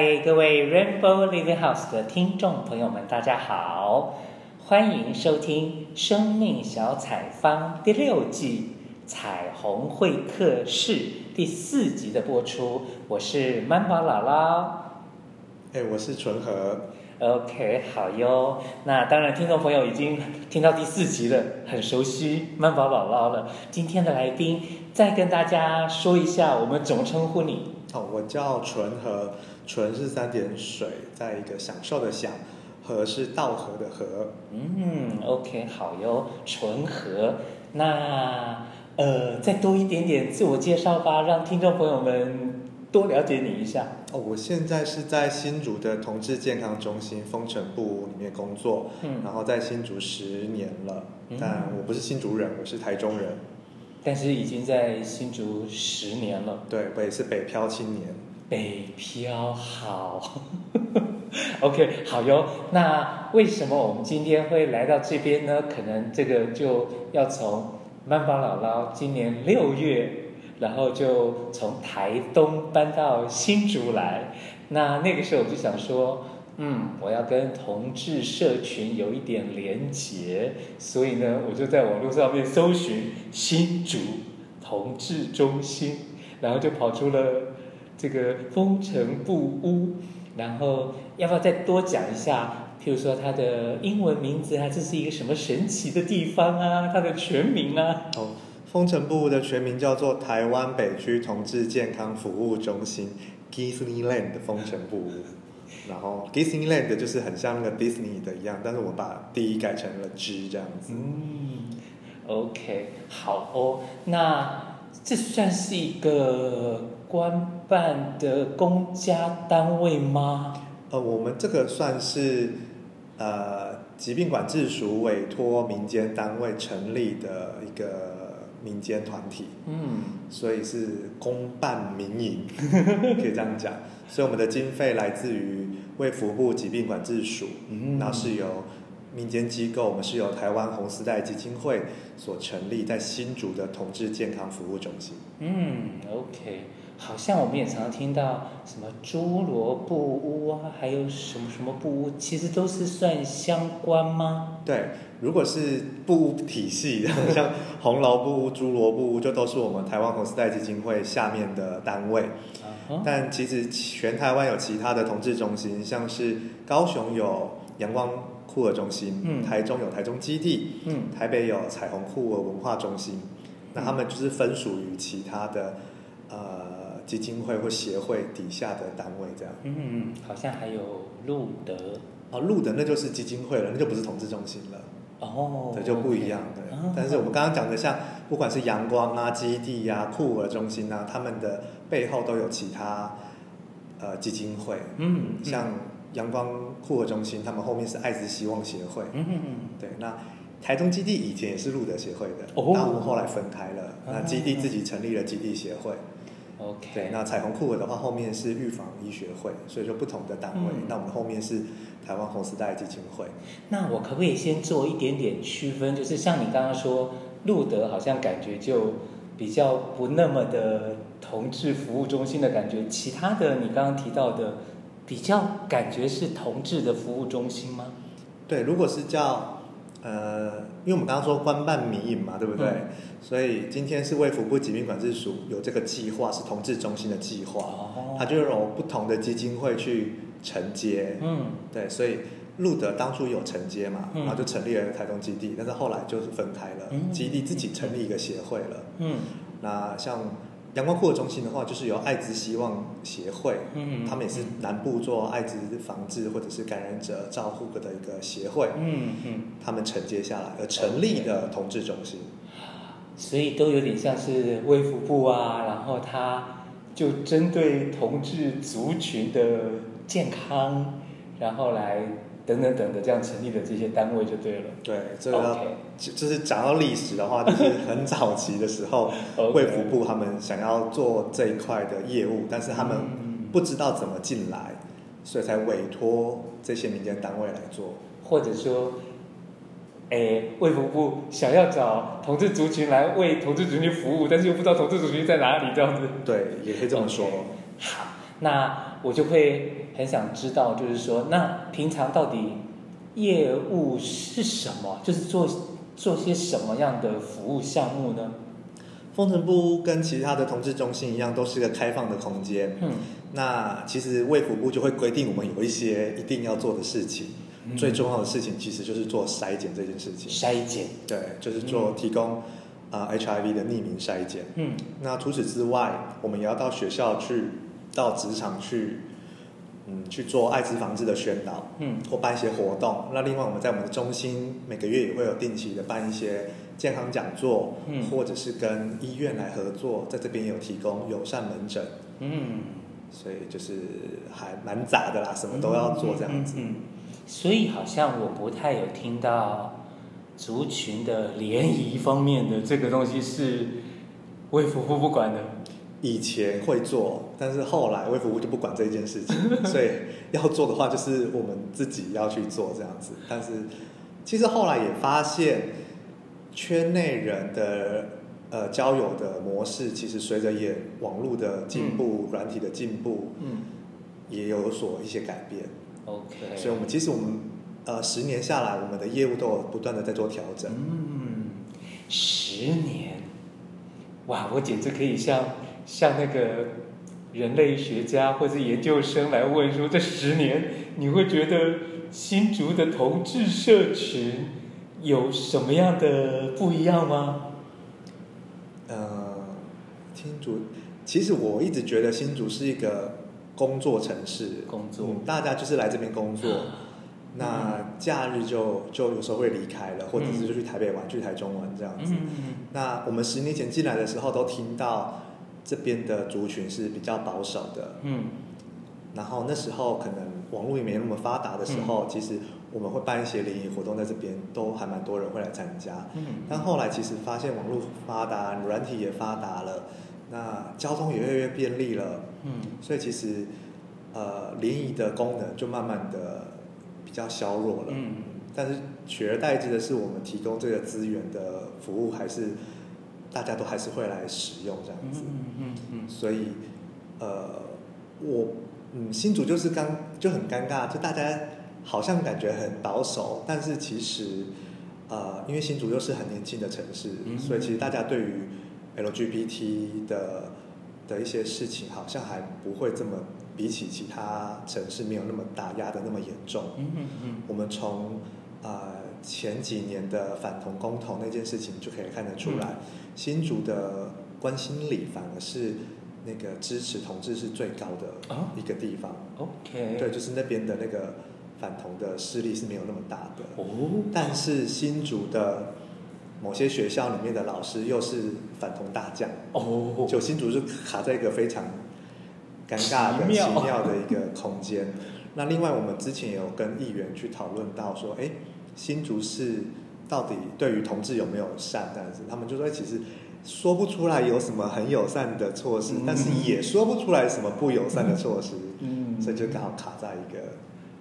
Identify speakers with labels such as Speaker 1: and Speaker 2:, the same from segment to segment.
Speaker 1: 嗨，各位 Rainbow Living House 的听众朋友们，大家好，欢迎收听《生命小采方》第六季《彩虹会客室》第四集的播出。我是曼宝姥姥，
Speaker 2: 哎，我是纯和。
Speaker 1: OK，好哟。那当然，听众朋友已经听到第四集了，很熟悉曼宝姥姥了。今天的来宾，再跟大家说一下，我们怎么称呼你？
Speaker 2: 哦，我叫纯和。纯是三点水，在一个享受的享，和是道和的和。
Speaker 1: 嗯，OK，好哟，纯和。那呃，再多一点点自我介绍吧，让听众朋友们多了解你一下。
Speaker 2: 哦，我现在是在新竹的同志健康中心风城部里面工作，嗯，然后在新竹十年了，嗯，但我不是新竹人，我是台中人。
Speaker 1: 但是已经在新竹十年了。
Speaker 2: 对，我也是北漂青年。
Speaker 1: 北漂好，OK，好哟。那为什么我们今天会来到这边呢？可能这个就要从曼宝姥姥今年六月，然后就从台东搬到新竹来。那那个时候我就想说，嗯，我要跟同志社群有一点连结，所以呢，我就在网络上面搜寻新竹同志中心，然后就跑出了。这个风城部屋，然后要不要再多讲一下？譬如说它的英文名字啊，这是一个什么神奇的地方啊？它的全名啊？
Speaker 2: 哦，风城部屋的全名叫做台湾北区同志健康服务中心 Disneyland 的风城部屋。然后 Disneyland 就是很像那个 Disney 的一样，但是我把 D 改成了 G 这样子。
Speaker 1: 嗯，OK，好哦，那这算是一个。官办的公家单位吗？
Speaker 2: 呃，我们这个算是呃疾病管制署委托民间单位成立的一个民间团体，嗯，所以是公办民营，可以这样讲。所以我们的经费来自于卫福部疾病管制署，嗯，然后是由民间机构，我们是由台湾红丝带基金会所成立在新竹的同志健康服务中心。
Speaker 1: 嗯，OK。好像我们也常常听到什么诸罗布屋啊，还有什么什么布屋，其实都是算相关吗？
Speaker 2: 对，如果是布屋体系，像红楼布屋、诸罗布屋，就都是我们台湾红丝带基金会下面的单位。Uh-huh. 但其实全台湾有其他的同志中心，像是高雄有阳光酷儿中心，嗯，台中有台中基地，嗯，台北有彩虹酷儿文化中心，嗯，那他们就是分属于其他的，呃。基金会或协会底下的单位这样，
Speaker 1: 嗯嗯，好像还有路德，
Speaker 2: 哦，路德那就是基金会了，那就不是同志中心了，
Speaker 1: 哦，
Speaker 2: 对，就不一样的。Okay. 但是我们刚刚讲的像，不管是阳光啊、基地呀、啊、酷儿中心啊，他们的背后都有其他呃基金会，嗯，像阳光酷儿中心，他们后面是爱滋希望协会，嗯嗯嗯，对，那台中基地以前也是路德协会的，哦，那我们后来分开了，那基地自己成立了基地协会。
Speaker 1: OK，
Speaker 2: 对，那彩虹酷儿的话，后面是预防医学会，所以说不同的单位。嗯、那我们后面是台湾红丝带基金会。
Speaker 1: 那我可不可以先做一点点区分？就是像你刚刚说，路德好像感觉就比较不那么的同志服务中心的感觉，其他的你刚刚提到的比较感觉是同志的服务中心吗？
Speaker 2: 对，如果是叫。呃，因为我们刚刚说官办民营嘛，对不对？嗯、所以今天是卫福部疾病管制署有这个计划，是同志中心的计划，哦、它就有不同的基金会去承接。嗯，对，所以路德当初有承接嘛，嗯、然后就成立了台东基地，但是后来就是分开了，嗯、基地自己成立一个协会了。嗯，那像。阳光酷儿中心的话，就是由艾滋希望协会，嗯，他们也是南部做艾滋防治或者是感染者照护的一个协会，嗯嗯，他们承接下来而成立的同志中心，
Speaker 1: 所以都有点像是卫福部啊，然后他就针对同志族群的健康，然后来。等等等的这样成立的这些单位就对了。
Speaker 2: 对，这个.就是讲到历史的话，就是很早期的时候，卫 Okay. 福部他们想要做这一块的业务，但是他们不知道怎么进来，所以才委托这些民间单位来做。
Speaker 1: 或者说，哎，卫福部想要找同志族群来为同志族群服务，但是又不知道同志族群在哪里，这样子。
Speaker 2: 对，也可以这么说。
Speaker 1: Okay. 好。那我就会很想知道，就是说，那平常到底业务是什么？就是做做些什么样的服务项目呢？
Speaker 2: 风尘部跟其他的同志中心一样，都是一个开放的空间。嗯，那其实卫福部就会规定我们有一些一定要做的事情。嗯、最重要的事情其实就是做筛检这件事情。
Speaker 1: 筛检，
Speaker 2: 对，就是做提供啊、嗯呃、HIV 的匿名筛检。嗯，那除此之外，我们也要到学校去，到职场去，嗯，去做艾滋防治的宣导。嗯，或办一些活动。那另外，我们在我们的中心每个月也会有定期的办一些。健康讲座，嗯，或者是跟医院来合作，在这边有提供友善门诊，嗯，所以就是还蛮杂的啦，什么都要做这样子。嗯，嗯，嗯，
Speaker 1: 所以好像我不太有听到族群的联谊方面的这个东西是卫福部不管的。
Speaker 2: 以前会做，但是后来微服务就不管这件事情，所以要做的话就是我们自己要去做这样子。但是其实后来也发现。圈内人的呃交友的模式，其实随着也网络的进步、软、嗯、体的进步，嗯，也有所一些改变。
Speaker 1: OK，
Speaker 2: 所以我们其实我们呃十年下来，我们的业务都有不断的在做调整。
Speaker 1: 嗯，十年，哇！我简直可以像像那个人类学家或者研究生来问说：这十年你会觉得新竹的同志社群？有什么样的不一样吗？
Speaker 2: 呃，新竹，其实我一直觉得新竹是一个工作城市，
Speaker 1: 工作，
Speaker 2: 嗯，大家就是来这边工作，嗯、那假日就就有时候会离开了，或者是就去台北玩，嗯、去台中玩这样子。嗯、那我们十年前进来的时候，都听到这边的族群是比较保守的，嗯，然后那时候可能网络也没那么发达的时候，嗯、其实。我们会办一些联谊活动，在这边都还蛮多人会来参加。嗯，但后来其实发现网络发达，软体也发达了，那交通也越来越便利了。嗯，所以其实呃联谊的功能就慢慢的比较削弱了。嗯，但是取而代之的是我们提供这个资源的服务，还是大家都还是会来使用这样子。嗯嗯嗯。所以呃我嗯新竹就是刚就很尴尬，就大家。好像感觉很保守，但是其实，呃，因为新竹又是很年轻的城市，嗯、所以其实大家对于 LGBT 的的一些事情，好像还不会这么比起其他城市没有那么打压的那么严重。嗯嗯嗯。我们从呃前几年的反同公投那件事情就可以看得出来，嗯、新竹的关心里反而是那个支持同志是最高的一个地方。
Speaker 1: 哦、OK。
Speaker 2: 对，就是那边的那个。反同的势力是没有那么大的，哦，但是新竹的某些学校里面的老师又是反同大将，哦，就新竹是卡在一个非常尴尬的奇妙的一个空间。那另外，我们之前有跟议员去讨论到说，哎，新竹市到底对于同志有没有善？这样子他们就说，其实说不出来有什么很友善的措施，嗯，但是也说不出来什么不友善的措施，嗯，所以就刚好卡在一个。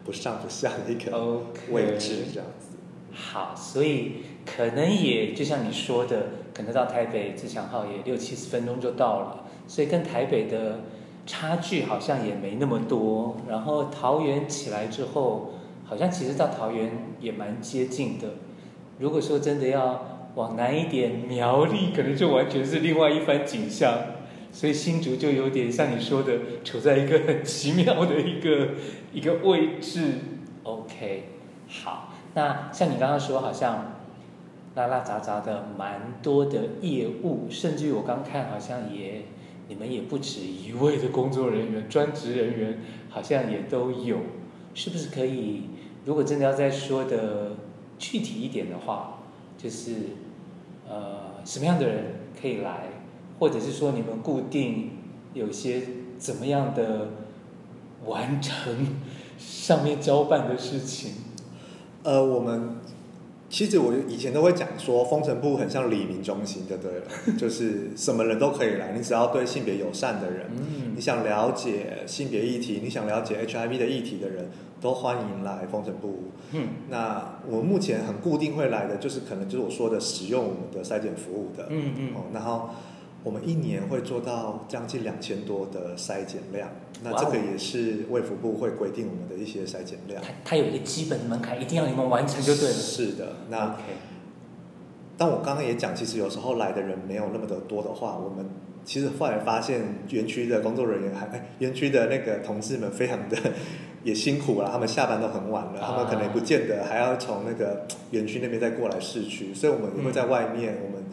Speaker 2: 不上不下的一个位置这样子。
Speaker 1: 好，所以可能也就像你说的，可能到台北自强号也六七十分钟就到了，所以跟台北的差距好像也没那么多。然后桃园起来之后，好像其实到桃园也蛮接近的。如果说真的要往南一点，苗栗可能就完全是另外一番景象。所以新竹就有点像你说的，处在一个很 奇妙的一个一个位置。OK，好，那像你刚刚说，好像拉拉杂杂的蛮多的业务，甚至于我刚看，好像也你们也不止一位的工作人员、专职人员，好像也都有，是不是可以？如果真的要再说的具体一点的话，就是呃，什么样的人可以来？或者是说你们固定有些怎么样的完成上面交办的事情？
Speaker 2: 呃，我们其实我以前都会讲说，风尘部很像李明中心，就对了，就是什么人都可以来，你只要对性别友善的人，嗯，你想了解性别议题，你想了解 HIV 的议题的人，都欢迎来风尘部。嗯，那我目前很固定会来的，就是可能就是我说的使用我们的筛检服务的，嗯嗯，然后。我们一年会做到将近两千多的筛检量，那这个也是卫福部会规定我们的一些筛检量。
Speaker 1: 它它有一个基本门槛，一定要你们完成就对了。
Speaker 2: 是的，那。但我刚刚也讲，其实有时候来的人没有那么的多的话，我们其实后来发现园区的工作人员还哎，园区的那个同志们非常的 也辛苦了，他们下班都很晚了，他们可能也不见得还要从那个园区那边再过来市区，所以我们也会在外面，嗯、我们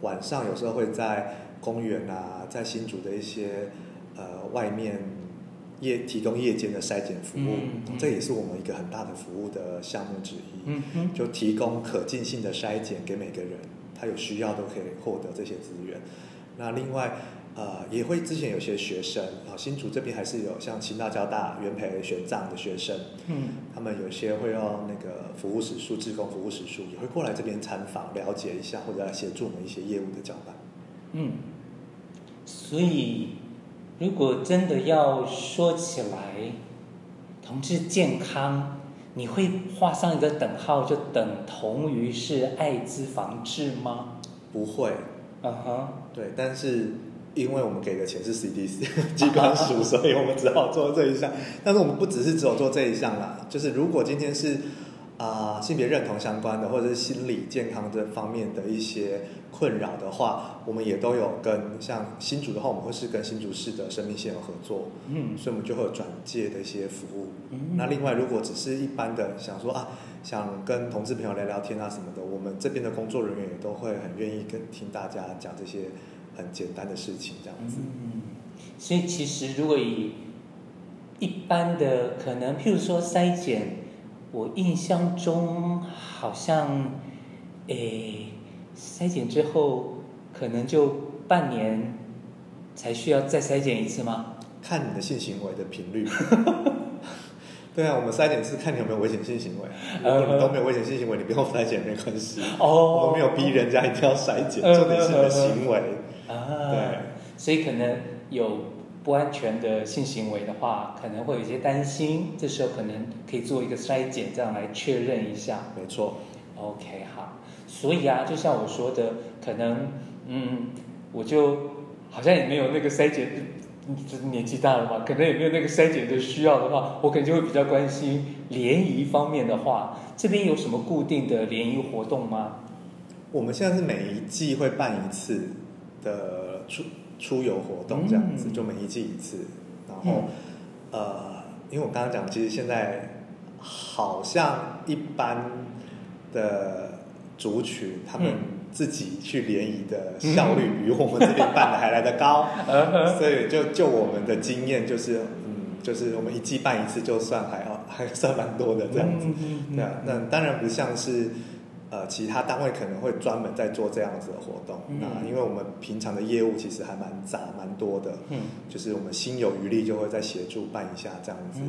Speaker 2: 晚上有时候会在公园啊，在新竹的一些呃外面。夜提供夜间的筛检服务，嗯嗯，这也是我们一个很大的服务的项目之一。就提供可进性的筛检给每个人，他有需要都可以获得这些资源。那另外，呃，也会之前有些学生啊，新竹这边还是有像清大、交大、元培、玄奘的学生，嗯，他们有些会用那个服务史数、志工服务史数，也会过来这边参访，了解一下，或者来协助我们一些业务的交办。
Speaker 1: 嗯，所以。如果真的要说起来，同志健康，你会画上一个等号，就等同于是艾滋防治吗？
Speaker 2: 不会，
Speaker 1: 嗯哼，
Speaker 2: 对，但是因为我们给的钱是 CDC 机关署，所以我们只好做这一项。但是我们不只是只有做这一项啦，就是如果今天是。啊、呃，性别认同相关的，或者是心理健康这方面的一些困扰的话，我们也都有跟像新竹的话，我们会是跟新竹市的生命线有合作，嗯，所以我们就会有转介的一些服务。嗯，那另外，如果只是一般的想说啊，想跟同志朋友聊聊天啊什么的，我们这边的工作人员也都会很愿意跟听大家讲这些很简单的事情，这样子。
Speaker 1: 嗯，所以其实如果以一般的可能，譬如说筛检。我印象中好像，诶，筛检之后可能就半年才需要再筛检一次吗？
Speaker 2: 看你的性行为的频率。对啊，我们筛检是看你有没有危险性行为。如 果你都没有危险性行为，你不用筛检没关系。哦。我没有逼人家一定要筛检，重点是你的行为。啊。对。
Speaker 1: 所以可能有。不安全的性行为的话，可能会有一些担心，这时候可能可以做一个筛检，这样来确认一下。
Speaker 2: 没错。
Speaker 1: OK，好。所以啊，就像我说的，可能，嗯，我就好像也没有那个筛检，就是年纪大了嘛，可能也没有那个筛检的需要的话，我可能就会比较关心联谊方面的话，这边有什么固定的联谊活动吗？
Speaker 2: 我们现在是每一季会办一次的出。游活动这样子，就每一季一次。然后，呃，因为我刚刚讲，其实现在好像一般的族群，他们自己去联谊的效率比我们这边办的还来得高。所以，就就我们的经验，就是嗯，就是我们一季办一次，就算还好，还算蛮多的这样子。对啊，那当然不像是。呃，其他单位可能会专门在做这样子的活动。嗯、那因为我们平常的业务其实还蛮杂、蛮多的，嗯，就是我们心有余力就会再协助办一下这样子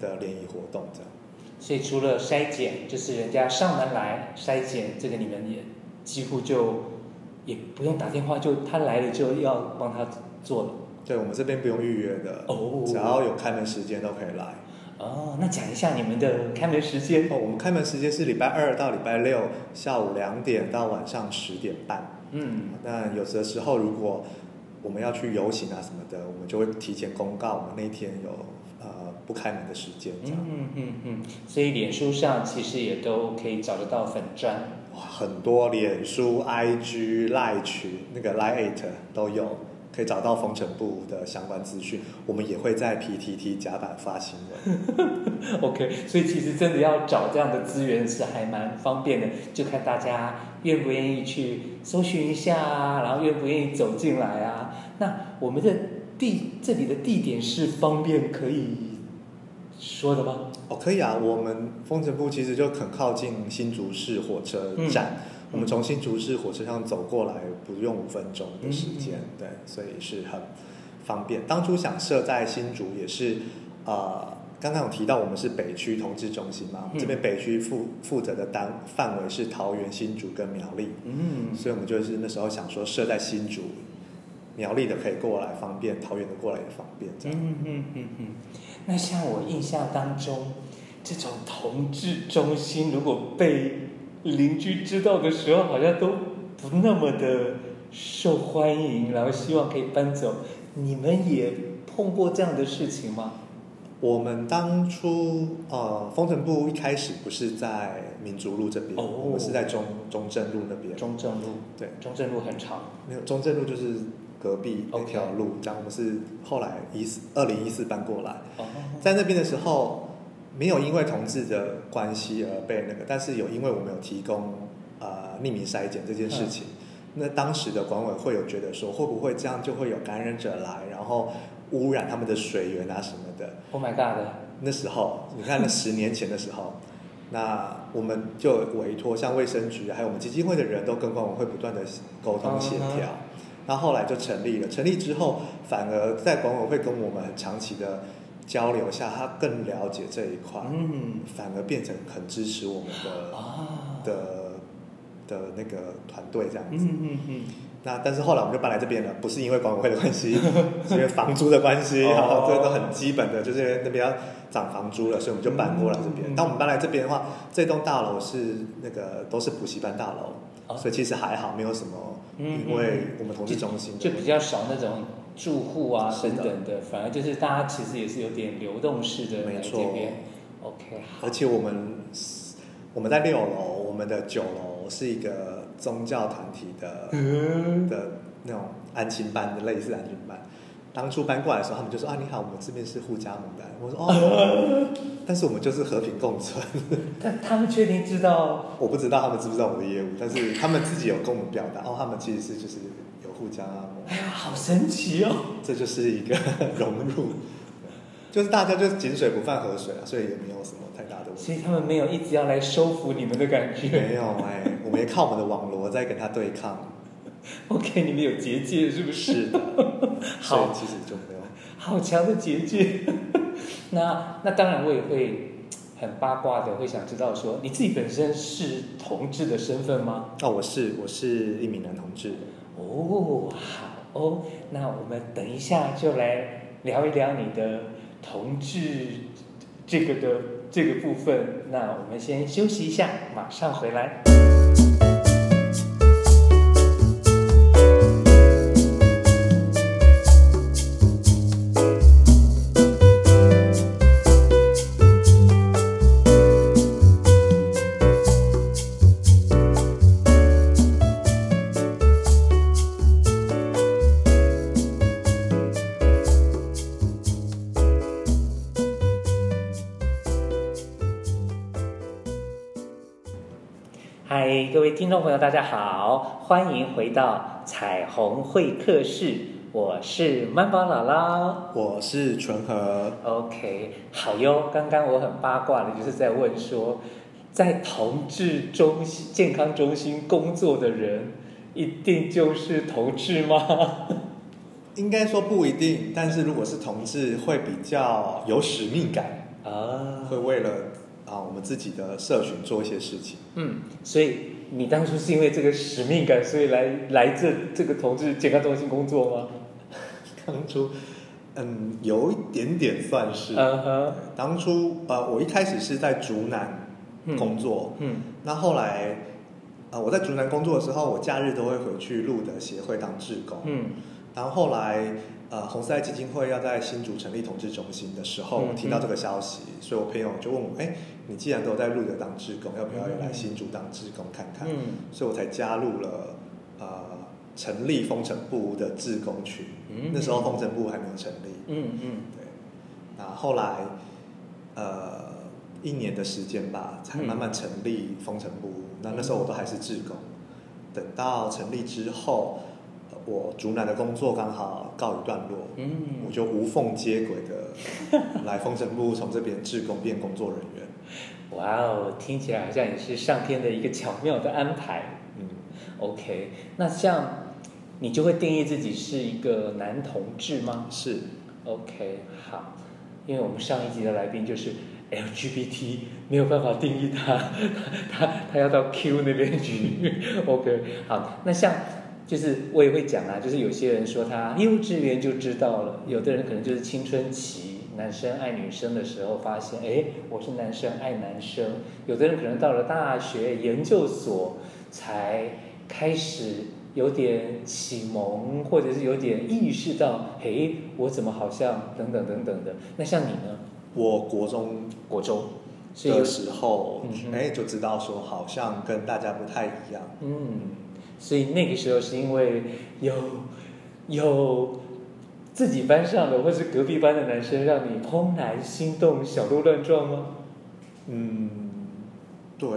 Speaker 2: 的联谊活动，这样。
Speaker 1: 所以除了筛检，就是人家上门来筛检，这个你们也几乎就也不用打电话，就他来了就要帮他做了。
Speaker 2: 对，我们这边不用预约的，哦，只要有开门时间都可以来。
Speaker 1: 哦，那讲一下你们的开门时间。
Speaker 2: 哦，我们开门时间是礼拜二到礼拜六下午两点到晚上十点半。嗯，那有的时候如果我们要去游行啊什么的，我们就会提前公告我们那天有呃不开门的时间。这样。
Speaker 1: 嗯嗯嗯，所以脸书上其实也都可以找得到粉砖。
Speaker 2: 哇，很多脸书、IG、赖群那个 Line 都有。可以找到风尘部的相关资讯，我们也会在 PTT 甲板发新闻。
Speaker 1: OK，所以其实真的要找这样的资源是还蛮方便的，就看大家愿不愿意去搜寻一下啊，然后愿不愿意走进来啊。那我们的地这里的地点是方便可以说的吗？
Speaker 2: 哦，可以啊，我们风尘部其实就很靠近新竹市火车站。嗯我们从新竹市火车上走过来不用五分钟的时间，嗯嗯、对，所以是很方便。当初想设在新竹也是，呃，刚刚有提到我们是北区同志中心嘛，嗯、这边北区负负责的单范围是桃园、新竹跟苗栗，嗯，所以我们就是那时候想说设在新竹，苗栗的可以过来方便，桃园的过来也方便，这样。嗯嗯
Speaker 1: 嗯嗯。那像我印象当中，这种同志中心如果被邻居知道的时候，好像都不那么的受欢迎，然后希望可以搬走。你们也碰过这样的事情吗？
Speaker 2: 我们当初呃，风城部一开始不是在民族路这边，哦、我们是在中中正路那边。
Speaker 1: 中正路，对，中正路很长。
Speaker 2: 没有，中正路就是隔壁那条路。这样，我们是后来一四二零一四搬过来。哦、在那边的时候，没有因为同志的关系而被那个，但是有因为我们有提供呃匿名筛检这件事情。嗯、那当时的管委会有觉得说，会不会这样就会有感染者来，然后。污染他们的水源啊什么的。
Speaker 1: Oh my god！
Speaker 2: 那时候，你看，那十年前的时候，那我们就委托像卫生局还有我们基金会的人都跟管委会不断的沟通协调，那、uh huh. 后来就成立了。成立之后，反而在管委会跟我们很长期的交流下，他更了解这一块，嗯，反而变成很支持我们的、uh. 的的那个团队这样子。嗯嗯嗯。那但是后来我们就搬来这边了，不是因为管委会的关系，是因为房租的关系，然后这都很基本的，就是那边要涨房租了，所以我们就搬过来这边。当我们搬来这边的话，这栋大楼是那个都是补习班大楼，所以其实还好，没有什么，因为我们同事中心
Speaker 1: 就比较少那种住户啊等等的，反而就是大家其实也是有点流动式的没错。OK，
Speaker 2: 而且我们我们在六楼，我们的九楼是一个。宗教团体的的那种安亲班的类似安亲班，当初搬过来的时候，他们就说啊，你好，我们这边是互加盟的。我说哦，但是我们就是和平共存。
Speaker 1: 但他们确定知道？
Speaker 2: 我不知道他们知不知道我的业务，但是他们自己有跟我们表达，哦，他们其实是就是有护家。
Speaker 1: 哎呀，好神奇哦！
Speaker 2: 这就是一个 融入，就是大家就是井水不犯河水啊，所以也没有什么太大的问题。
Speaker 1: 所以他们没有一直要来收服你们的感觉。
Speaker 2: 没有哎。我们也靠我们的网罗在跟他对抗。
Speaker 1: OK，你们有结界是不是？
Speaker 2: 是。好，其实就没有。
Speaker 1: 好强的结界。那那当然，我也会很八卦的，会想知道说，你自己本身是同志的身份吗？
Speaker 2: 哦，我是，我是一名男同志。
Speaker 1: 哦，好哦，那我们等一下就来聊一聊你的同志这个的这个部分。那我们先休息一下，马上回来。听众朋友，大家好，欢迎回到彩虹会客室。我是曼宝姥姥，
Speaker 2: 我是纯和。
Speaker 1: OK，好哟。刚刚我很八卦的，就是在问说，在同志中心健康中心工作的人，一定就是同志吗？
Speaker 2: 应该说不一定，但是如果是同志，会比较有使命感啊，会为了啊我们自己的社群做一些事情。
Speaker 1: 嗯，所以。你当初是因为这个使命感，所以来来这这个同志健康中心工作吗？
Speaker 2: 当初，嗯，有一点点算是。嗯哼。当初呃，我一开始是在竹南工作，嗯，嗯，那后来，呃，我在竹南工作的时候，我假日都会回去路德协会当志工，嗯，然后后来。呃，红丝爱基金会要在新竹成立同志中心的时候，我听到这个消息，所以我朋友就问我：“哎，你既然都在路德当志工，要不要也来新竹当志工看看？”嗯、所以我才加入了呃成立风城部的志工群。嗯、那时候风城部还没有成立。嗯嗯，嗯对。那后来呃一年的时间吧，才慢慢成立风城部。嗯、那那时候我都还是志工。等到成立之后。我竹南的工作刚好告一段落，嗯，我就无缝接轨的来风城部，从这边志工变工作人员。
Speaker 1: 哇哦，听起来好像也是上天的一个巧妙的安排。嗯，OK，那像你就会定义自己是一个男同志吗？
Speaker 2: 是
Speaker 1: ，OK，好，因为我们上一集的来宾就是 LGBT，没有办法定义他，他 他，他要到 Q 那边去。OK，好，那像。就是我也会讲啊，就是有些人说他幼稚园就知道了，有的人可能就是青春期男生爱女生的时候发现，哎，我是男生爱男生，有的人可能到了大学研究所才开始有点启蒙，或者是有点意识到，嘿，我怎么好像等等等等的。那像你呢？
Speaker 2: 我国中
Speaker 1: 国中
Speaker 2: 的时候，哎、
Speaker 1: 嗯，
Speaker 2: 就知道说好像跟大家不太一样。
Speaker 1: 嗯，所以那个时候是因为有有自己班上的或是隔壁班的男生让你怦然心动、小鹿乱撞吗？
Speaker 2: 嗯，对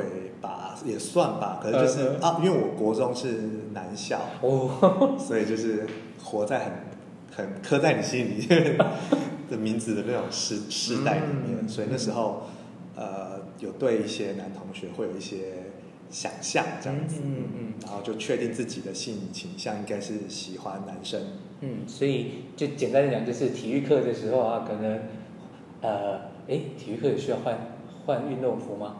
Speaker 2: 吧？也算吧。可是就是、嗯、啊，因为我国中是男校哦，所以就是活在很很刻在你心里 的名字的那种时时代里面，嗯、所以那时候呃，有对一些男同学会有一些想象这样子，嗯嗯，然后就确定自己的性倾向应该是喜欢男生，
Speaker 1: 嗯，所以就简单的讲，就是体育课的时候啊，可能呃，哎，体育课需要换换运动服吗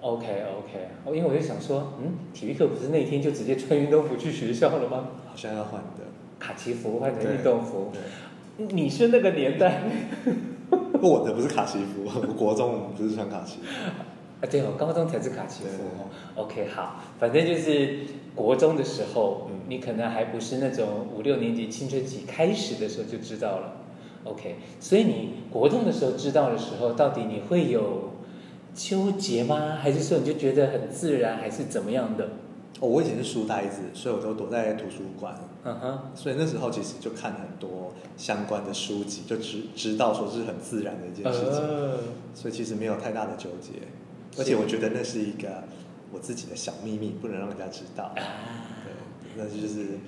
Speaker 1: ？OK OK，哦，因为我就想说，嗯，体育课不是那天就直接穿运动服去学校了吗？
Speaker 2: 好像要换的，
Speaker 1: 卡其服换成运动服。你是那个年代，
Speaker 2: 我的不是卡其服，我国中不是穿卡其服。
Speaker 1: 啊，对哦，高中才是卡其服。OK，好，反正就是国中的时候，嗯，你可能还不是那种五六年级青春期开始的时候就知道了。OK，所以你国中的时候知道的时候，到底你会有纠结吗？还是说你就觉得很自然，还是怎么样的？
Speaker 2: 哦，我以前是书呆子，所以我都躲在图书馆。
Speaker 1: 嗯哼，
Speaker 2: 所以那时候其实就看很多相关的书籍，就知知道说是很自然的一件事情。呃、所以其实没有太大的纠结，而且我觉得那是一个我自己的小秘密，不能让人家知道。对，那就是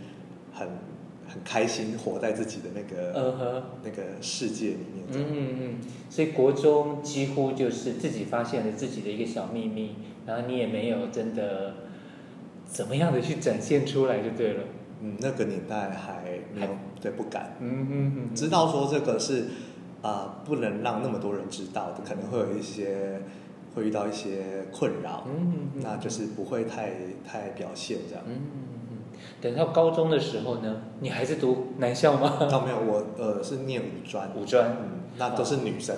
Speaker 2: 很很开心活在自己的那个、那个世界里面。
Speaker 1: 嗯嗯嗯。所以国中几乎就是自己发现了自己的一个小秘密，然后你也没有真的。怎么样的去展现出来就对了。
Speaker 2: 嗯，那个年代还没有
Speaker 1: 还
Speaker 2: 对不敢。
Speaker 1: 嗯嗯嗯。
Speaker 2: 知道说这个是啊、呃，不能让那么多人知道的，可能会有一些会遇到一些困扰。嗯。那就是不会太太表现这样。嗯。
Speaker 1: 等到高中的时候呢，你还是读男校吗？
Speaker 2: 倒、哦、没有，我呃是念五专。
Speaker 1: 五专。
Speaker 2: 嗯，那都是女生。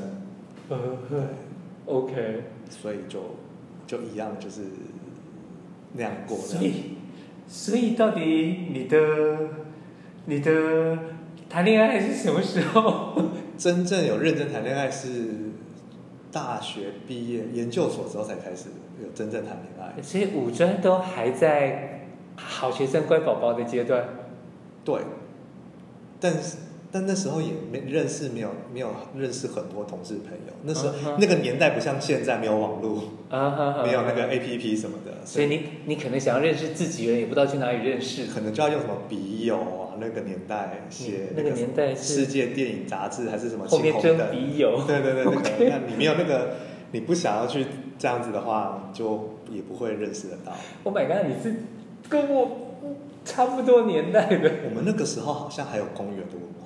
Speaker 1: OK。
Speaker 2: 所以就就一样，就是。那样过，
Speaker 1: 所以，所以到底你的你的谈恋爱是什么时候？
Speaker 2: 真正有认真谈恋爱是大学毕业、研究所之后才开始有真正谈恋爱。
Speaker 1: 所以五专都还在好学生、乖宝宝的阶段。
Speaker 2: 对，但是。但那时候也没认识，没有没有认识很多同事朋友。那时候、uh huh. 那个年代不像现在，没有网络，uh huh. 没有那个 APP 什么的。
Speaker 1: 所以，你你可能想要认识自己人，也不知道去哪里认识。
Speaker 2: 可能就要用什么笔友啊？那个年代写
Speaker 1: 那个年代
Speaker 2: 世界电影杂志还是什么？
Speaker 1: 后面征笔友。
Speaker 2: 对对对，那个
Speaker 1: Okay.
Speaker 2: 那你没有那个，你不想要去这样子的话，就也不会认识得到。
Speaker 1: Oh my god！你是跟我差不多年代的。
Speaker 2: 我们那个时候好像还有公园的文化。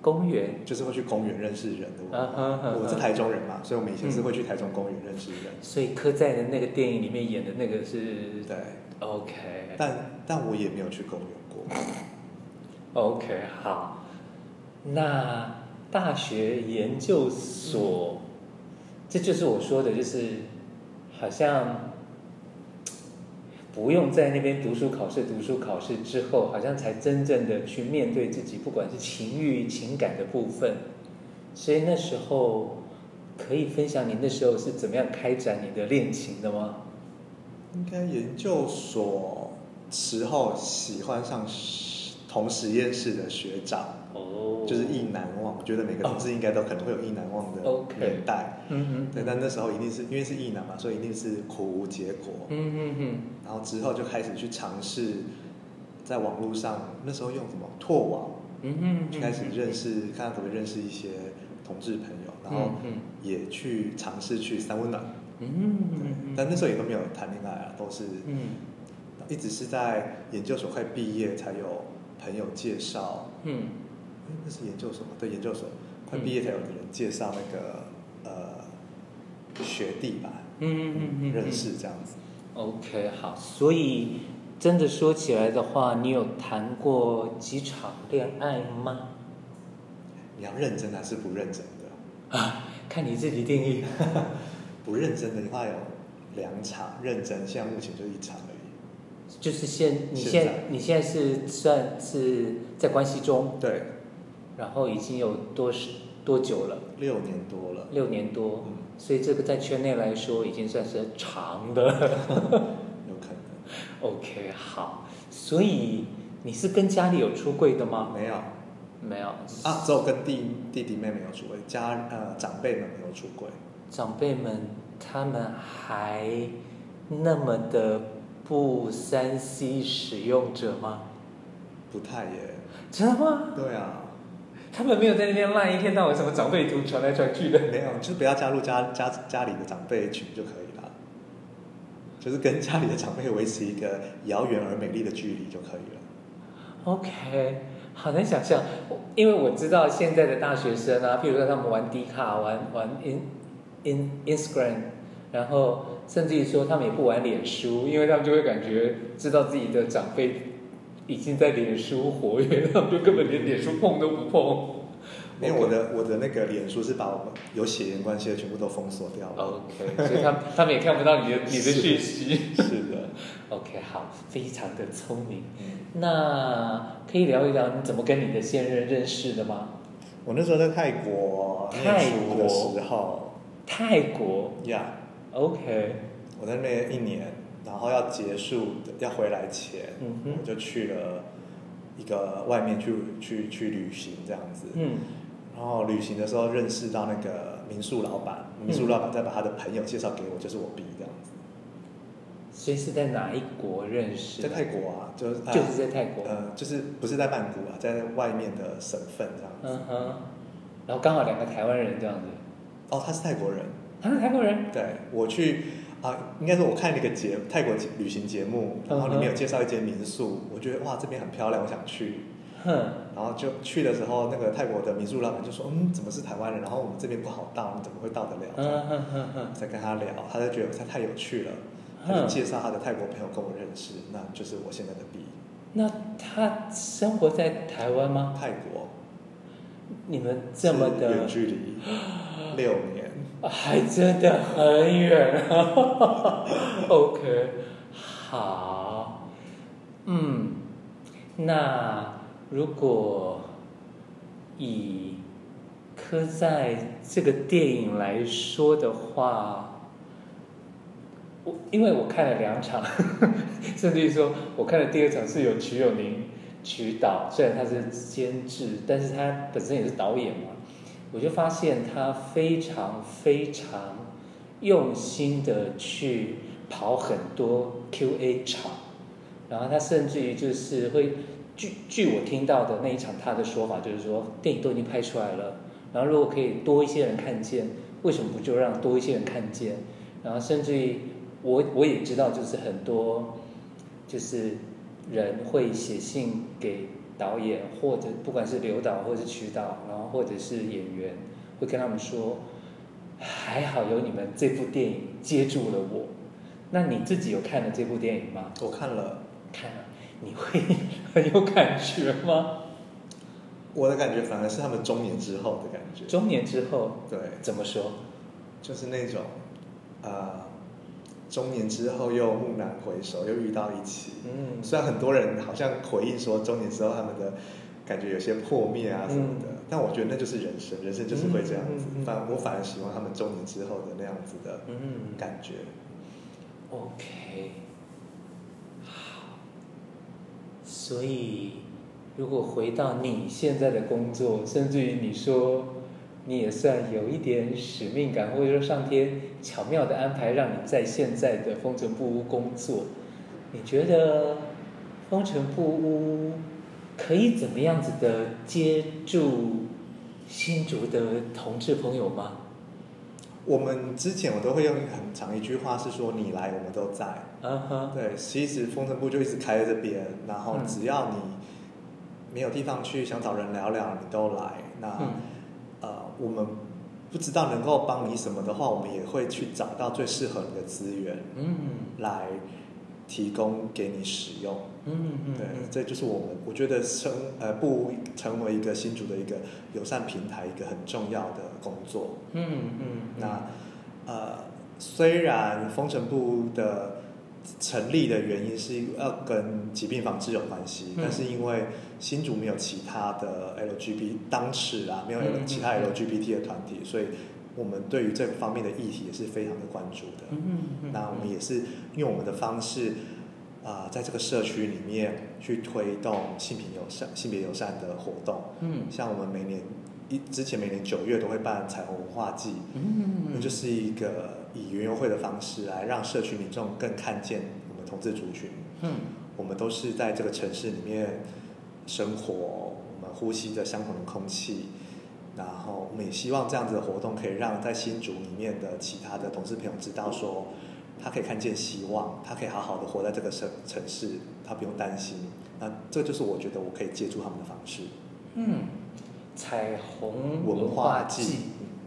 Speaker 1: 公园
Speaker 2: 就是会去公园认识人的。
Speaker 1: Uh huh, uh huh.
Speaker 2: 我是台中人嘛，所以我们以前是会去台中公园认识人。
Speaker 1: 所以柯在的那个电影里面演的那个是？
Speaker 2: 对
Speaker 1: ，OK。
Speaker 2: 但但我也没有去公园过。
Speaker 1: OK，好。那大学研究所，嗯、这就是我说的，就是好像。不用在那边读书考试，读书考试之后，好像才真正的去面对自己，不管是情欲、情感的部分。所以那时候可以分享你那时候是怎么样开展你的恋情的吗？
Speaker 2: 应该研究所时候喜欢上同实验室的学长。哦，就是意难忘，我觉得每个同志应该都可能会有意难忘的年代。嗯嗯，对，但那时候一定是因为是意难嘛，所以一定是苦无结果。嗯嗯嗯。然后之后就开始去尝试，在网络上，那时候用什么拓网？嗯嗯，就开始认识，看看可不可以认识一些同志朋友，然后也去尝试去三温暖。嗯哼，但那时候也都没有谈恋爱啊，都是嗯，一直是在研究所快毕业才有朋友介绍。嗯。那是研究所嘛？对，研究所快毕业才有人介绍那个、嗯、呃学弟吧，嗯嗯嗯嗯，认识这样子。
Speaker 1: OK，好，所以真的说起来的话，你有谈过几场恋爱吗？
Speaker 2: 你要认真还是不认真的？
Speaker 1: 啊，看你自己定义。
Speaker 2: 不认真的话有两场，认真现在目前就一场而已。
Speaker 1: 就是现你现在你现在是算是在关系中？
Speaker 2: 对。
Speaker 1: 然后已经有多时多久了？
Speaker 2: 六年多了。
Speaker 1: 六年多，嗯，所以这个在圈内来说已经算是长的。
Speaker 2: 有可能。
Speaker 1: OK，好。所以你是跟家里有出柜的吗？
Speaker 2: 没有，
Speaker 1: 没有。
Speaker 2: 啊，只有跟弟弟弟妹妹有出柜，家呃长辈们没有出柜。
Speaker 1: 长辈们他们还那么的不三 C 使用者吗？
Speaker 2: 不太耶。
Speaker 1: 真的吗？
Speaker 2: 对啊。
Speaker 1: 他们没有在那边赖一天到晚什么长辈图传来传去的。
Speaker 2: 没有，就是不要加入家家家里的长辈群就可以了。就是跟家里的长辈维持一个遥远而美丽的距离就可以了。
Speaker 1: OK，好难想象，因为我知道现在的大学生啊，譬如说他们玩 D 卡，玩玩 In In Instagram，然后甚至于说他们也不玩脸书，因为他们就会感觉知道自己的长辈。已经在脸书活跃，他们就根本连脸书碰都不碰。
Speaker 2: 因为我的我的那个脸书是把我们有血缘关系的全部都封锁掉了。
Speaker 1: OK，所以他他们也看不到你的你的讯息。
Speaker 2: 是的。
Speaker 1: OK，好，非常的聪明。嗯。那可以聊一聊你怎么跟你的现任认识的吗？
Speaker 2: 我那时候在泰国泰国的时候。
Speaker 1: 泰国。
Speaker 2: 呀。
Speaker 1: OK。
Speaker 2: 我在那边一年。然后要结束要回来前，
Speaker 1: 嗯，
Speaker 2: 我就去了一个外面去去去旅行这样子。
Speaker 1: 嗯，
Speaker 2: 然后旅行的时候认识到那个民宿老板，民宿老板再把他的朋友介绍给我，就是我 B 这样子。
Speaker 1: 所以是在哪一国认识？
Speaker 2: 在泰国啊，就是
Speaker 1: 就是在泰国。
Speaker 2: 呃，就是不是在曼谷啊，在外面的省份这样子。
Speaker 1: 嗯哼。然后刚好两个台湾人这样子。
Speaker 2: 哦，他是泰国人。
Speaker 1: 他是泰国人。
Speaker 2: 对，我去。啊，应该说我看那个节泰国旅行节目，然后里面有介绍一间民宿，我觉得哇这边很漂亮，我想去。
Speaker 1: 哼。
Speaker 2: 然后就去的时候，那个泰国的民宿老板就说：“嗯，怎么是台湾人？然后我们这边不好到，你怎么会到得了？”
Speaker 1: 嗯哼哼哼。
Speaker 2: 再跟他聊，他就觉得他太有趣了，他就介绍他的泰国朋友跟我认识，那就是我现在的 B。
Speaker 1: 那他生活在台湾吗？
Speaker 2: 泰国。
Speaker 1: 你们这么的
Speaker 2: 远距离，六年。
Speaker 1: 还真的很远，OK，好，嗯，那如果以刻在这个电影来说的话，我因为我看了两场，甚至于说我看的第二场是由瞿友宁执导，虽然他是监制，但是他本身也是导演嘛。我就发现他非常非常用心的去跑很多 Q&A 场，然后他甚至于就是会据据我听到的那一场他的说法就是说，电影都已经拍出来了，然后如果可以多一些人看见，为什么不就让多一些人看见？然后甚至于我我也知道就是很多就是人会写信给。导演或者不管是刘导或者是曲导，然后或者是演员，会跟他们说，还好有你们这部电影接住了我。那你自己有看了这部电影吗？
Speaker 2: 我看了，
Speaker 1: 看了，你会 很有感觉吗？
Speaker 2: 我的感觉反而是他们中年之后的感觉。
Speaker 1: 中年之后，
Speaker 2: 对，
Speaker 1: 怎么说？
Speaker 2: 就是那种，啊、呃。中年之后又蓦难回首，又遇到一起。
Speaker 1: 嗯，
Speaker 2: 虽然很多人好像回应说中年之后他们的感觉有些破灭啊什么的，嗯、但我觉得那就是人生，人生就是会这样子。嗯嗯嗯、反我反而喜欢他们中年之后的那样子的感觉。
Speaker 1: 嗯、OK，好。所以，如果回到你现在的工作，甚至于你说。你也算有一点使命感，或者说上天巧妙的安排，让你在现在的风尘布屋工作。你觉得风尘布屋可以怎么样子的接住新竹的同志朋友吗？
Speaker 2: 我们之前我都会用很长一句话是说：“你来，我们都在。”
Speaker 1: 嗯哼。
Speaker 2: 对，其实风尘布就一直开在这边，然后只要你没有地方去，想找人聊聊，你都来。那。嗯我们不知道能够帮你什么的话，我们也会去找到最适合你的资源，
Speaker 1: 嗯，
Speaker 2: 来提供给你使用，
Speaker 1: 嗯嗯，
Speaker 2: 对，这就是我们我觉得成呃不成为一个新竹的一个友善平台一个很重要的工作，
Speaker 1: 嗯嗯，
Speaker 2: 那呃虽然风尘部的成立的原因是要跟疾病防治有关系，嗯、但是因为新竹没有其他的 LGBT 当时啊，没有其他 LGBT 的团体，嗯、所以我们对于这方面的议题也是非常的关注的。嗯嗯嗯、那我们也是用我们的方式啊、呃，在这个社区里面去推动性平友善、性别友善的活动。嗯，像我们每年一之前每年九月都会办彩虹文化季，嗯，那就是一个。以园游会的方式来让社区民众更看见我们同志族群。嗯，我们都是在这个城市里面生活，我们呼吸着相同的空气，然后我们也希望这样子的活动可以让在新竹里面的其他的同志朋友知道说，他可以看见希望，他可以好好的活在这个城城市，他不用担心。那这就是我觉得我可以借助他们的方式。
Speaker 1: 嗯，彩虹文化季，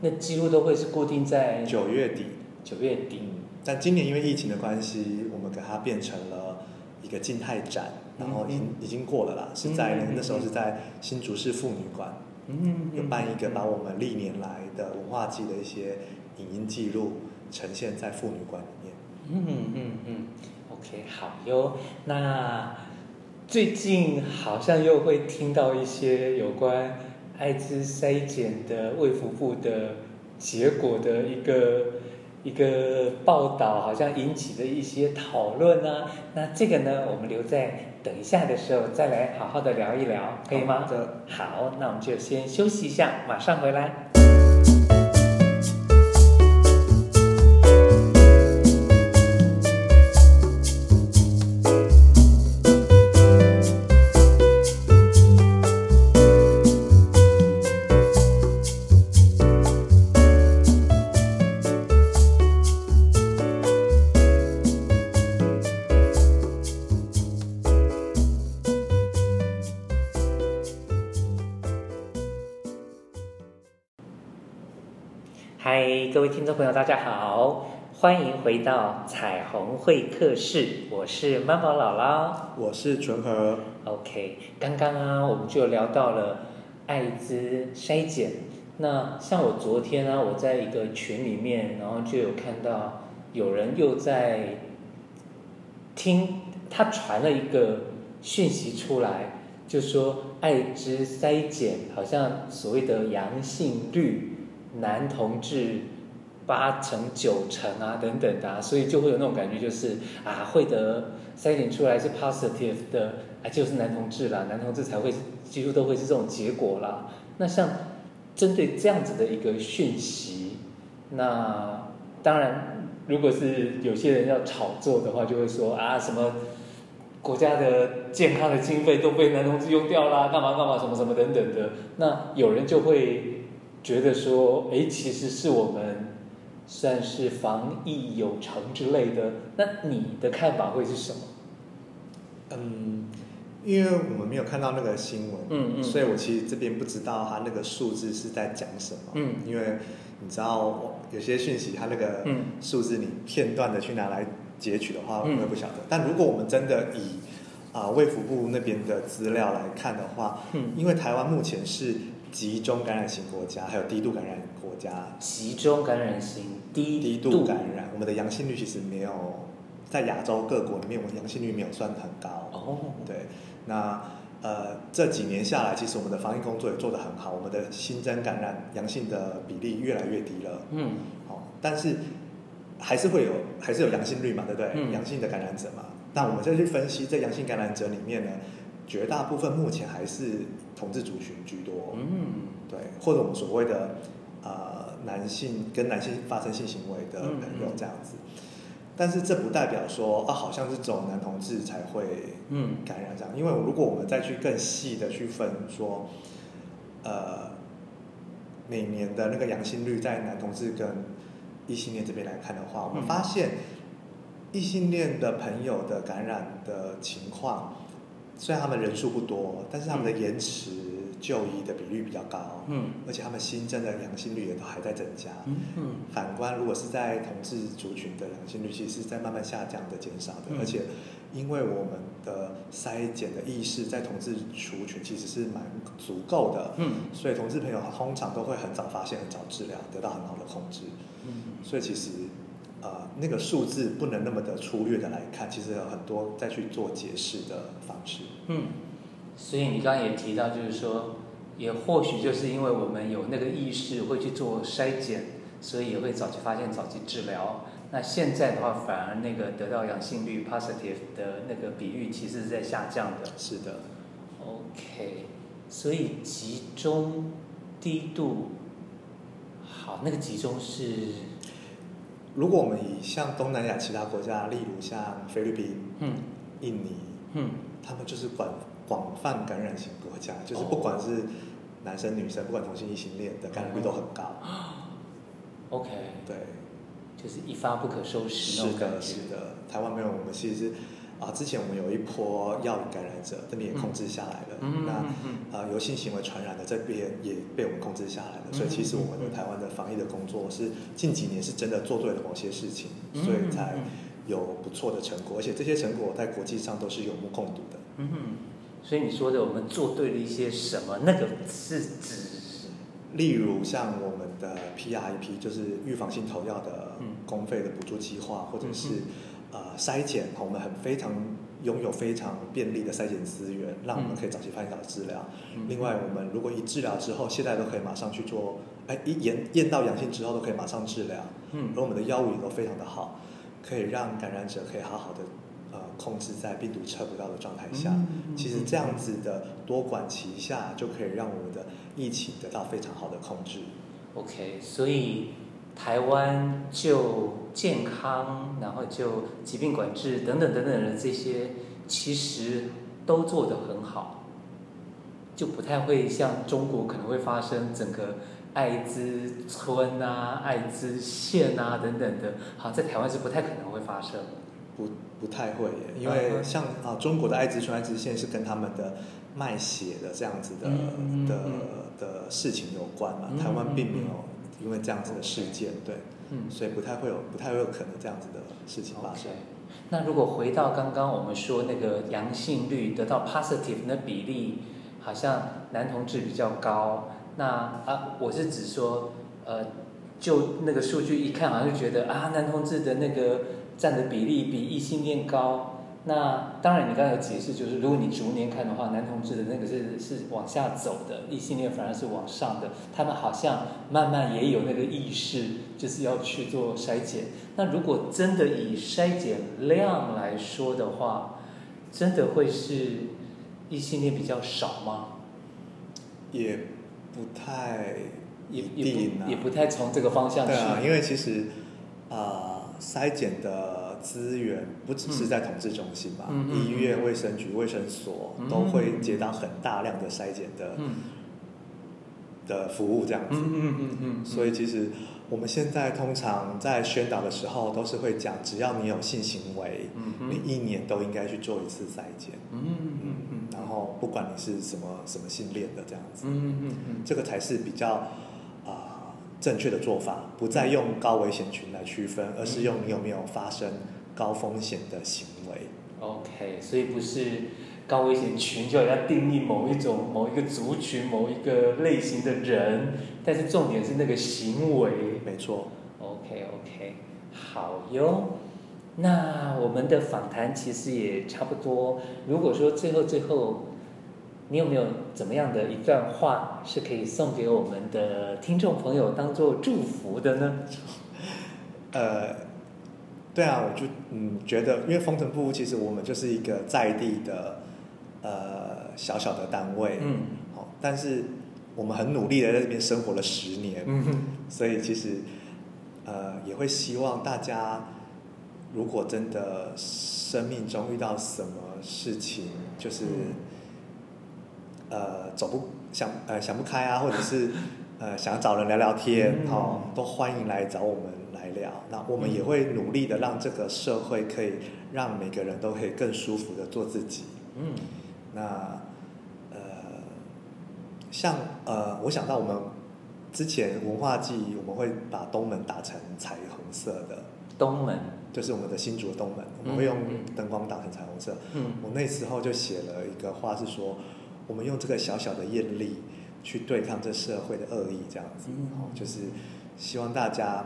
Speaker 1: 那几乎都会是固定在
Speaker 2: 九月底。
Speaker 1: 九月底，
Speaker 2: 但今年因为疫情的关系，我们给它变成了一个静态展，然后已经已经过了啦，是在那时候是在新竹市妇女馆，嗯，有办一个把我们历年来的文化季的一些影音记录呈现在妇女馆里面。
Speaker 1: 嗯嗯嗯，OK，好哟。那最近好像又会听到一些有关艾滋筛检的卫福部的结果的一个。一个报道好像引起了一些讨论啊，那这个呢，我们留在等一下的时候再来好好的聊一聊，可以吗？好，好，那我们就先休息一下，马上回来。众朋友，大家好，欢迎回到彩虹会客室，我是妈宝姥姥，
Speaker 2: 我是纯和。
Speaker 1: OK，刚刚啊，我们就聊到了艾滋筛检。那像我昨天呢、啊，我在一个群里面，然后就有看到有人又在听，他传了一个讯息出来，就说艾滋筛检好像所谓的阳性率，男同志。八成九成啊，等等的、所以就会有那种感觉，就是啊，会得筛检出来是 positive 的，啊，就是男同志啦，男同志才会几乎都会是这种结果啦。那像针对这样子的一个讯息，那当然，如果是有些人要炒作的话，就会说啊，什么国家的健康的经费都被男同志用掉啦，干嘛干嘛，什么什么等等的。那有人就会觉得说，哎，其实是我们。算是防疫有成之类的，那你的看法会是什么？
Speaker 2: 嗯，因为我们没有看到那个新闻，嗯嗯，所以我其实这边不知道他那个数字是在讲什么，嗯，因为你知道有些讯息，他那个数字你片段的去拿来截取的话，我也不晓得。但如果我们真的以啊卫福部那边的资料来看的话，嗯，因为台湾目前是。集中感染型国家，还有低度感染国家。
Speaker 1: 集中感染型，低
Speaker 2: 低度感染，我们的阳性率其实没有在亚洲各国里面，我们阳性率没有算很高。哦，对，那呃这几年下来，其实我们的防疫工作也做得很好，我们的新增感染阳性的比例越来越低了。嗯，好，但是还是会有，还是有阳性率嘛，对不对？嗯，阳性的感染者嘛，那我们再去分析这阳性感染者里面呢，绝大部分目前还是同志族群居多，嗯，对，或者我们所谓的呃男性跟男性发生性行为的朋友这样子，嗯、但是这不代表说啊，好像是走男同志才会嗯。感染这样，嗯、因为如果我们再去更细的去分说，呃，每年的那个阳性率在男同志跟异性恋这边来看的话，我们发现异性恋的朋友的感染的情况。虽然他们人数不多，但是他们的延迟就医的比率比较高，嗯，而且他们新增的阳性率也都还在增加，嗯，嗯，反观如果是在同志族群的阳性率，其实是在慢慢下降的、减少的，嗯、而且因为我们的筛检的意识在同志族群其实是蛮足够的，嗯，所以同志朋友通常都会很早发现、很早治疗，得到很好的控制，嗯，所以其实呃那个数字不能那么的粗略的来看，其实有很多再去做解释的方式。
Speaker 1: 嗯，所以你刚刚也提到，就是说，也或许就是因为我们有那个意识会去做筛检，所以也会早期发现、早期治疗。那现在的话，反而那个得到阳性率 positive 的那个比率其实是在下降的。
Speaker 2: 是的。
Speaker 1: OK，所以集中低度，好，那个集中是，
Speaker 2: 如果我们以像东南亚其他国家，例如像菲律宾、嗯、印尼，嗯，他们就是广广泛感染型国家，就是不管是男生女生，不管同性异性恋的感染率都很高。
Speaker 1: OK，
Speaker 2: 对。
Speaker 1: 就是一发不可收拾那种感觉。
Speaker 2: 是的，是的。台湾没有，我们其实啊，之前我们有一波药瘾感染者，这边也控制下来了。嗯、那、嗯、啊，由性行为传染的这边也被我们控制下来了。嗯、所以，其实我们的台湾的防疫的工作是近几年是真的做对了某些事情，嗯、所以才有不错的成果。而且这些成果在国际上都是有目共睹的。
Speaker 1: 嗯哼。所以你说的我们做对了一些什么？那个是指？
Speaker 2: 例如像我们的 PREP，就是预防性投药的公费的补助计划，或者是呃筛检，我们很非常拥有非常便利的筛检资源，让我们可以早期发现早治疗。另外，我们如果一治疗之后，现在都可以马上去做，哎，一验验到阳性之后都可以马上治疗。嗯，而我们的药物也都非常的好，可以让感染者可以好好的。控制在病毒测不到的状态下，其实这样子的多管齐下，就可以让我们的疫情得到非常好的控制。
Speaker 1: OK，所以台湾就健康，然后就疾病管制等等等等的这些，其实都做得很好，就不太会像中国可能会发生整个艾滋村啊、艾滋县啊等等的，好，在台湾是不太可能会发生。
Speaker 2: 不不太会，因为像啊中国的艾滋村、艾滋县是跟他们的卖血的这样子的、嗯、的的事情有关嘛，台湾并没有因为这样子的事件，对，嗯，所以不太会有不太会有可能这样子的事情发生。
Speaker 1: Okay. 那如果回到刚刚我们说那个阳性率得到 positive 的比例，好像男同志比较高，那啊我是指说呃就那个数据一看好像就觉得啊男同志的那个。占的比例比异性恋高，那当然你刚才有解释，就是如果你逐年看的话，男同志的那个是是往下走的，异性恋反而是往上的，他们好像慢慢也有那个意识，就是要去做筛检。那如果真的以筛检量来说的话，真的会是异性恋比较少吗？
Speaker 2: 也不太一定，
Speaker 1: 也也不，也不太从这个方向去。
Speaker 2: 对啊，因为其实啊。呃筛检的资源不只是在统治中心吧，嗯、医院、卫生局、卫生所都会接到很大量的筛检的、嗯、的服务，这样子。嗯嗯嗯嗯。所以其实我们现在通常在宣导的时候，都是会讲，只要你有性行为，嗯、你一年都应该去做一次筛检。嗯嗯嗯。然后不管你是什么什么性恋的这样子。嗯嗯嗯。这个才是比较。正确的做法，不再用高危险群来区分，而是用你有没有发生高风险的行为。
Speaker 1: OK，所以不是高危险群就要定义某一种、某一个族群、某一个类型的人，但是重点是那个行为。
Speaker 2: 没错。
Speaker 1: OK，OK，好哟。那我们的访谈其实也差不多。如果说最后最后。你有没有怎么样的一段话是可以送给我们的听众朋友当做祝福的呢？
Speaker 2: 呃，对啊，我就嗯觉得，因为风城部其实我们就是一个在地的呃小小的单位，嗯，好，但是我们很努力的在这边生活了十年，嗯哼，所以其实呃也会希望大家，如果真的生命中遇到什么事情，就是。嗯呃，走不想呃想不开啊，或者是 呃想找人聊聊天，哦，都欢迎来找我们来聊。那我们也会努力的让这个社会可以让每个人都可以更舒服的做自己。嗯，那呃，像呃，我想到我们之前文化祭，我们会把东门打成彩虹色的。
Speaker 1: 东门
Speaker 2: 就是我们的新竹的东门，我们会用灯光打成彩虹色。嗯，我那时候就写了一个话是说。我们用这个小小的艳丽去对抗这社会的恶意，这样子，哦，就是希望大家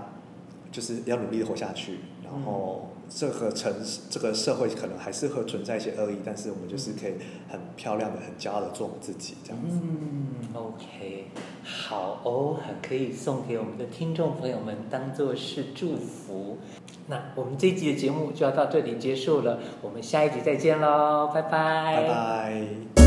Speaker 2: 就是要努力的活下去，然后这个城市、这个社会可能还是会存在一些恶意，但是我们就是可以很漂亮的、很骄傲的做我们自己，这样子。
Speaker 1: 嗯，OK，好哦，很可以送给我们的听众朋友们当做是祝福。那我们这一集的节目就要到这里结束了，我们下一集再见喽，拜拜。
Speaker 2: 拜拜。